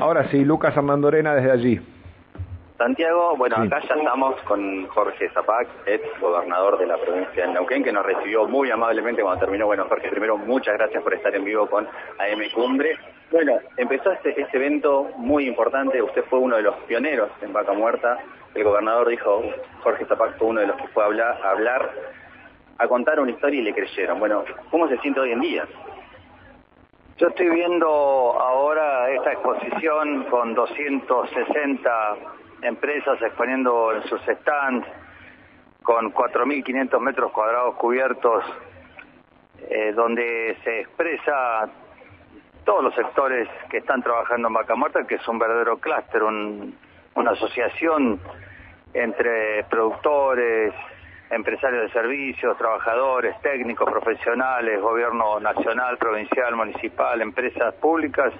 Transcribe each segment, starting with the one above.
Ahora sí, Lucas Armandorena desde allí. Santiago, bueno, acá ya estamos con Jorge Zapac, ex gobernador de la provincia de Neuquén, que nos recibió muy amablemente cuando terminó. Bueno, Jorge, primero muchas gracias por estar en vivo con AM Cumbre. Bueno, empezó este, este evento muy importante, usted fue uno de los pioneros en Vaca Muerta. El gobernador dijo, Jorge Zapac fue uno de los que fue a hablar, a hablar, a contar una historia y le creyeron. Bueno, ¿cómo se siente hoy en día? Yo estoy viendo ahora esta exposición con 260 empresas exponiendo en sus stands, con 4.500 metros cuadrados cubiertos, eh, donde se expresa todos los sectores que están trabajando en Vaca Muerta, que es un verdadero clúster, una asociación entre productores, empresarios de servicios, trabajadores, técnicos, profesionales, gobierno nacional, provincial, municipal, empresas públicas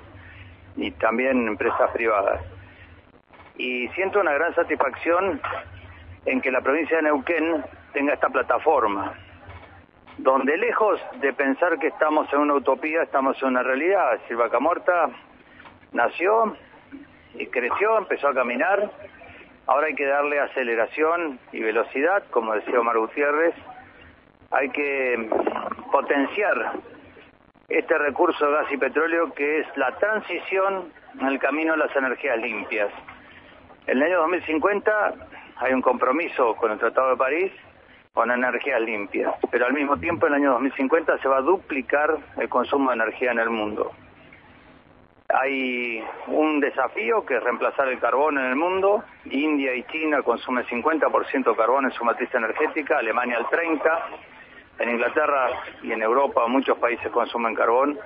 y también empresas privadas. Y siento una gran satisfacción en que la provincia de Neuquén tenga esta plataforma, donde lejos de pensar que estamos en una utopía, estamos en una realidad. Silva Camorta nació y creció, empezó a caminar, Ahora hay que darle aceleración y velocidad, como decía Omar Gutiérrez. Hay que potenciar este recurso de gas y petróleo que es la transición en el camino a las energías limpias. En el año 2050 hay un compromiso con el Tratado de París con energías limpias, pero al mismo tiempo en el año 2050 se va a duplicar el consumo de energía en el mundo. Hay un desafío que es reemplazar el carbón en el mundo. India y China consumen 50% de carbón en su matriz energética, Alemania el 30%. En Inglaterra y en Europa muchos países consumen carbón,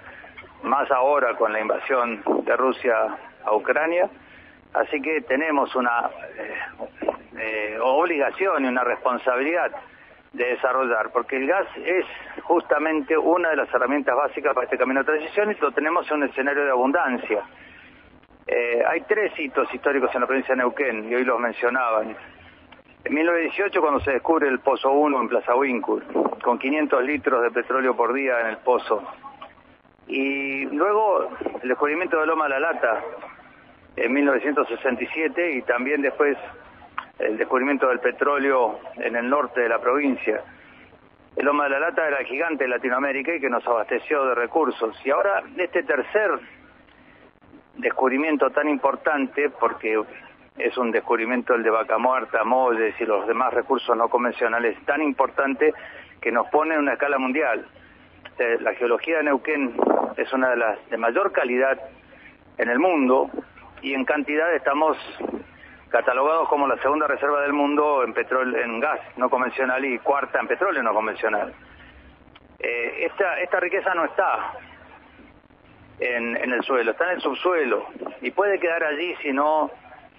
más ahora con la invasión de Rusia a Ucrania. Así que tenemos una eh, eh, obligación y una responsabilidad de desarrollar, porque el gas es justamente una de las herramientas básicas para este camino de transición y lo tenemos en un escenario de abundancia. Eh, hay tres hitos históricos en la provincia de Neuquén, y hoy los mencionaban. En 1918, cuando se descubre el Pozo 1 en Plaza Wincul, con 500 litros de petróleo por día en el pozo. Y luego el descubrimiento de Loma de la Lata en 1967 y también después el descubrimiento del petróleo en el norte de la provincia. El Loma de la Lata era gigante de Latinoamérica y que nos abasteció de recursos. Y ahora este tercer descubrimiento tan importante, porque es un descubrimiento el de Vaca Muerta, Molles y los demás recursos no convencionales, tan importante que nos pone en una escala mundial. Eh, la geología de Neuquén es una de las de mayor calidad en el mundo y en cantidad estamos catalogados como la segunda reserva del mundo en petróleo, en gas no convencional y cuarta en petróleo no convencional. Eh, esta, esta riqueza no está en, en el suelo, está en el subsuelo y puede quedar allí si no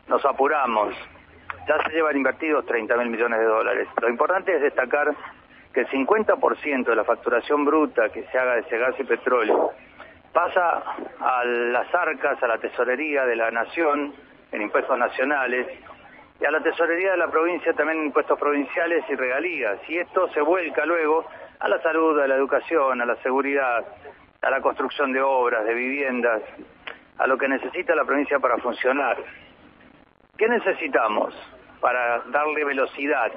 nos apuramos. Ya se llevan invertidos 30 mil millones de dólares. Lo importante es destacar que el 50% de la facturación bruta que se haga de ese gas y petróleo pasa a las arcas, a la tesorería de la nación, en impuestos nacionales y a la tesorería de la provincia también en impuestos provinciales y regalías. Y esto se vuelca luego a la salud, a la educación, a la seguridad, a la construcción de obras, de viviendas, a lo que necesita la provincia para funcionar. ¿Qué necesitamos para darle velocidad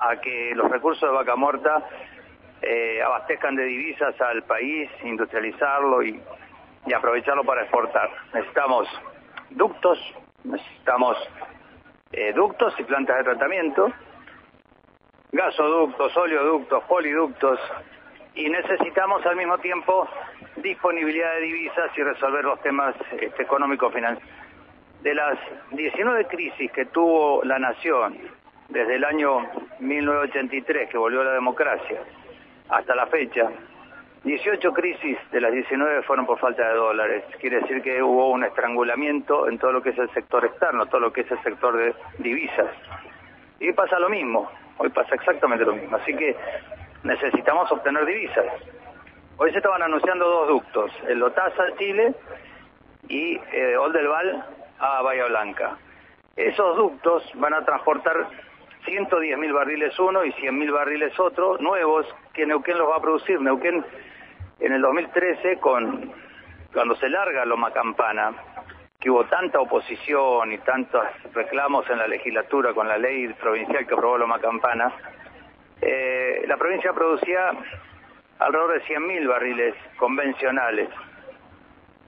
a que los recursos de vaca muerta eh, abastezcan de divisas al país, industrializarlo y, y aprovecharlo para exportar? Necesitamos ductos, necesitamos eh, ductos y plantas de tratamiento, gasoductos, oleoductos, poliductos, y necesitamos al mismo tiempo disponibilidad de divisas y resolver los temas este, económicos financieros. De las 19 crisis que tuvo la nación desde el año 1983, que volvió a la democracia, hasta la fecha, 18 crisis de las 19 fueron por falta de dólares. Quiere decir que hubo un estrangulamiento en todo lo que es el sector externo, todo lo que es el sector de divisas. Y pasa lo mismo, hoy pasa exactamente lo mismo. Así que necesitamos obtener divisas. Hoy se estaban anunciando dos ductos, el Lotasa a Chile y eh, Oldelval a Bahía Blanca. Esos ductos van a transportar 110 mil barriles uno y 100 mil barriles otro, nuevos, que Neuquén los va a producir. Neuquén en el 2013, con, cuando se larga Loma Campana, que hubo tanta oposición y tantos reclamos en la legislatura con la ley provincial que aprobó Loma Campana, eh, la provincia producía alrededor de 100.000 barriles convencionales.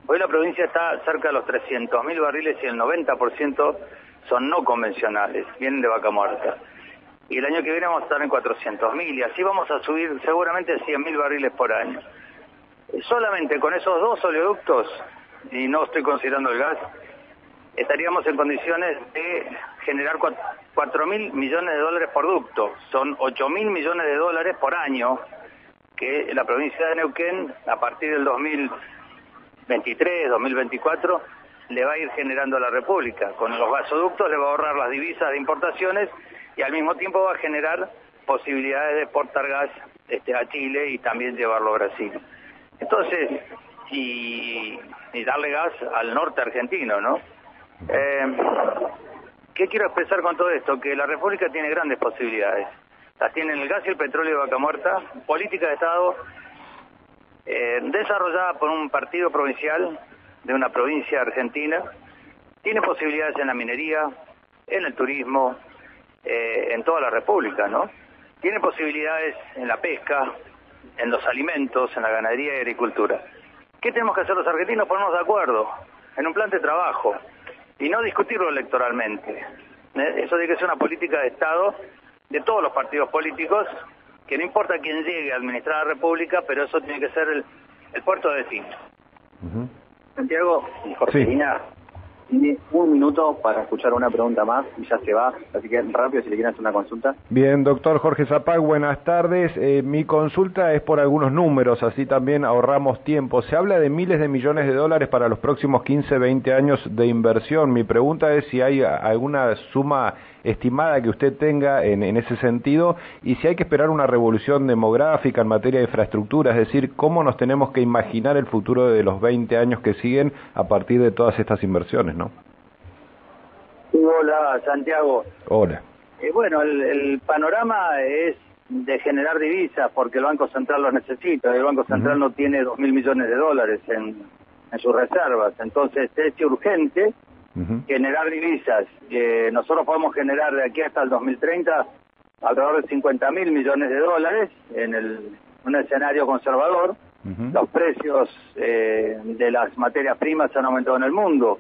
Hoy la provincia está cerca de los 300.000 barriles y el 90% son no convencionales, vienen de vaca muerta. Y el año que viene vamos a estar en 400.000 y así vamos a subir seguramente 100.000 barriles por año. Solamente con esos dos oleoductos, y no estoy considerando el gas, estaríamos en condiciones de generar 4 mil millones de dólares por ducto. Son 8 mil millones de dólares por año que la provincia de Neuquén, a partir del 2023, 2024, le va a ir generando a la República. Con los gasoductos le va a ahorrar las divisas de importaciones y al mismo tiempo va a generar posibilidades de exportar gas este, a Chile y también llevarlo a Brasil. Entonces, y, darle gas al norte argentino, ¿no? Eh, ¿Qué quiero expresar con todo esto? Que la República tiene grandes posibilidades. Las tienen el gas y el petróleo de vaca muerta, política de Estado eh, desarrollada por un partido provincial de una provincia argentina, tiene posibilidades en la minería, en el turismo, eh, en toda la República, ¿no? Tiene posibilidades en la pesca, en los alimentos, en la ganadería y agricultura. ¿Qué tenemos que hacer los argentinos? Ponernos de acuerdo en un plan de trabajo y no discutirlo electoralmente. ¿Eh? Eso tiene que ser una política de Estado de todos los partidos políticos, que no importa quién llegue a administrar la República, pero eso tiene que ser el, puerto de destino. Santiago y Jorgelina, tiene un minuto para escuchar una pregunta más y ya se va. Así que rápido si le quieren hacer una consulta. Bien, doctor Jorge Zapag, buenas tardes. Eh, mi consulta es por algunos números, así también ahorramos tiempo. Se habla de miles de millones de dólares para los próximos 15, 20 años de inversión. Mi pregunta es si hay alguna suma estimada que usted tenga en, en ese sentido y si hay que esperar una revolución demográfica en materia de infraestructura, es decir, cómo nos tenemos que imaginar el futuro de los 20 años que siguen a partir de todas estas inversiones, ¿no? hola, Santiago. Hola. Eh, bueno, el, panorama es de generar divisas porque el Banco Central lo necesita. El Banco Central no tiene dos mil millones de dólares en, en sus reservas. Entonces es urgente generar divisas. Eh, nosotros podemos generar de aquí hasta el 2030 alrededor de 50 mil millones de dólares en el, un escenario conservador. Los precios eh, de las materias primas han aumentado en el mundo.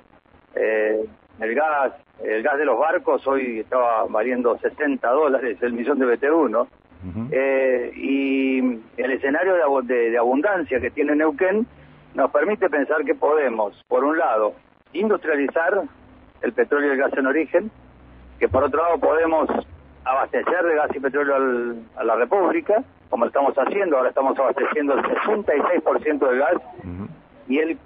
Eh, el gas, el gas de los barcos hoy estaba valiendo 60 dólares el millón de BTU, eh, y el escenario de, de abundancia que tiene Neuquén nos permite pensar que podemos, por un lado, industrializar el petróleo y el gas en origen, que por otro lado podemos abastecer de gas y petróleo a la República, como estamos haciendo, ahora estamos abasteciendo el 66% del gas y el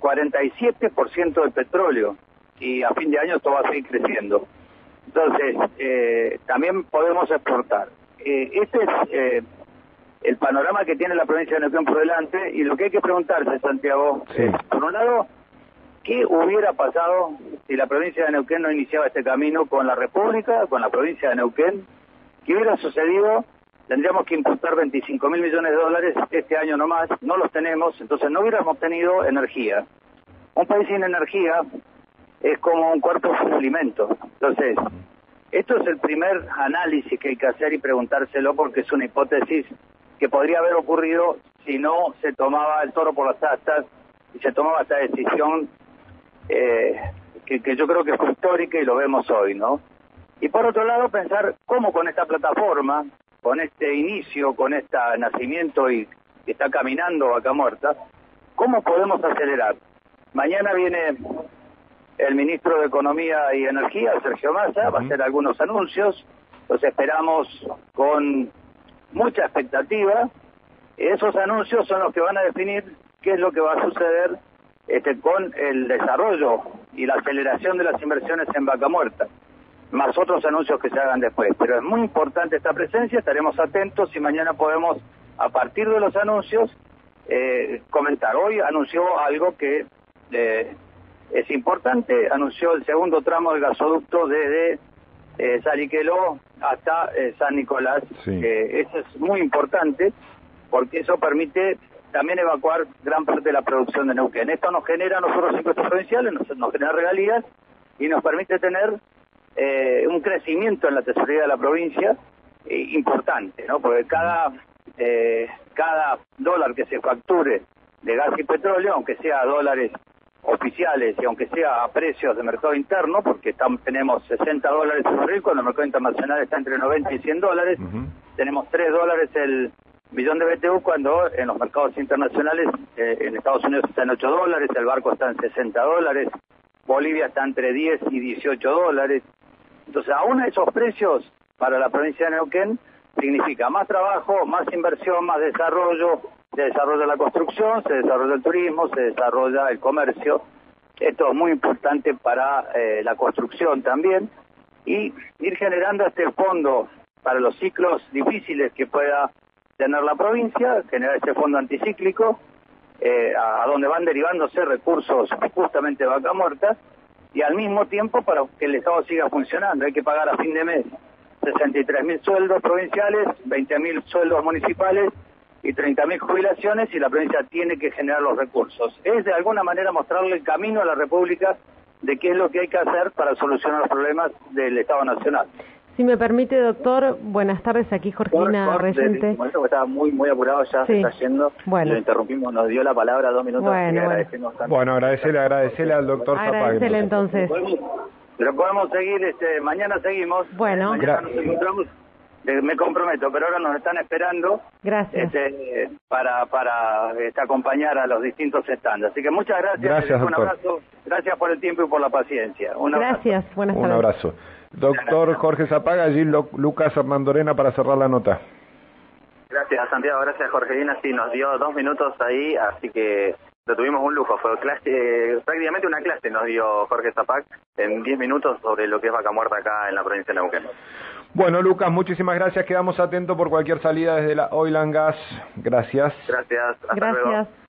47% del petróleo, y a fin de año esto va a seguir creciendo. Entonces, eh, también podemos exportar. Eh, este es eh, el panorama que tiene la provincia de Neuquén por delante y lo que hay que preguntarse, Santiago, es, por un lado, ¿Qué hubiera pasado si la provincia de Neuquén no iniciaba este camino con la República, con la provincia de Neuquén? ¿Qué hubiera sucedido? Tendríamos que importar 25 mil millones de dólares este año nomás, no los tenemos, entonces no hubiéramos tenido energía. Un país sin energía es como un cuerpo sin. Entonces, esto es el primer análisis que hay que hacer y preguntárselo porque es una hipótesis que podría haber ocurrido si no se tomaba el toro por las astas y se tomaba esta decisión eh, que, yo creo que fue histórica y lo vemos hoy, ¿no? Y por otro lado, pensar cómo con esta plataforma, con este inicio, con este nacimiento y que está caminando Vaca Muerta, ¿cómo podemos acelerar? Mañana viene el ministro de Economía y Energía, Sergio Massa, va a hacer algunos anuncios, los esperamos con mucha expectativa. Esos anuncios son los que van a definir qué es lo que va a suceder este, con el desarrollo y la aceleración de las inversiones en Vaca Muerta, más otros anuncios que se hagan después. Pero es muy importante esta presencia, estaremos atentos y mañana podemos, a partir de los anuncios, eh, comentar. Hoy anunció algo que eh, es importante, anunció el segundo tramo del gasoducto desde eh, Sariqueló hasta eh, San Nicolás. eso es muy importante porque eso permite también evacuar gran parte de la producción de Neuquén. Esto nos genera a nosotros impuestos provinciales, nos, nos genera regalías y nos permite tener eh, un crecimiento en la tesorería de la provincia eh, importante, ¿no? Porque cada eh, cada dólar que se facture de gas y petróleo, aunque sea dólares oficiales y aunque sea a precios de mercado interno, porque estamos, tenemos 60 dólares el barril, cuando el mercado internacional está entre 90 y 100 dólares, tenemos 3 dólares el millón de BTU cuando en los mercados internacionales eh, en Estados Unidos está en 8 dólares, el barco está en 60 dólares, Bolivia está entre 10 y 18 dólares. Entonces, aún esos precios para la provincia de Neuquén significa más trabajo, más inversión, más desarrollo, se desarrolla la construcción, se desarrolla el turismo, se desarrolla el comercio. Esto es muy importante para eh, la construcción también y ir generando este fondo para los ciclos difíciles que pueda tener la provincia, generar este fondo anticíclico, eh, a, donde van derivándose recursos justamente de vaca muerta, y al mismo tiempo para que el Estado siga funcionando. Hay que pagar a fin de mes 63 mil sueldos provinciales, 20 mil sueldos municipales y 30 mil jubilaciones y la provincia tiene que generar los recursos. Es de alguna manera mostrarle el camino a la República de qué es lo que hay que hacer para solucionar los problemas del Estado Nacional. Si me permite, doctor, buenas tardes, aquí Jorgina Reyente. estaba muy muy apurado, ya se está yendo. Bueno. Lo interrumpimos, nos dio la palabra dos minutos. Bueno, bueno. bueno agradecele, agradecele al doctor Agradecele entonces. Pero podemos seguir, este, mañana seguimos. Bueno. Mañana nos encontramos eh, me comprometo, pero ahora nos están esperando gracias. Este, para, para este, acompañar a los distintos stands. Así que muchas gracias. Gracias, Un abrazo. Gracias por el tiempo y por la paciencia. Un gracias. Buenas tardes. Un abrazo. Doctor Jorge Zapaga, allí Lucas Armandorena para cerrar la nota. Gracias, Santiago. Gracias, Jorgelina. Sí, nos dio dos minutos ahí, así que lo tuvimos un lujo. Fue clase, prácticamente una clase nos dio Jorge Zapac en diez minutos sobre lo que es vaca muerta acá en la provincia de Neuquén. Bueno, Lucas, muchísimas gracias. Quedamos atentos por cualquier salida desde la Oil and Gas. Gracias. Gracias. Hasta gracias.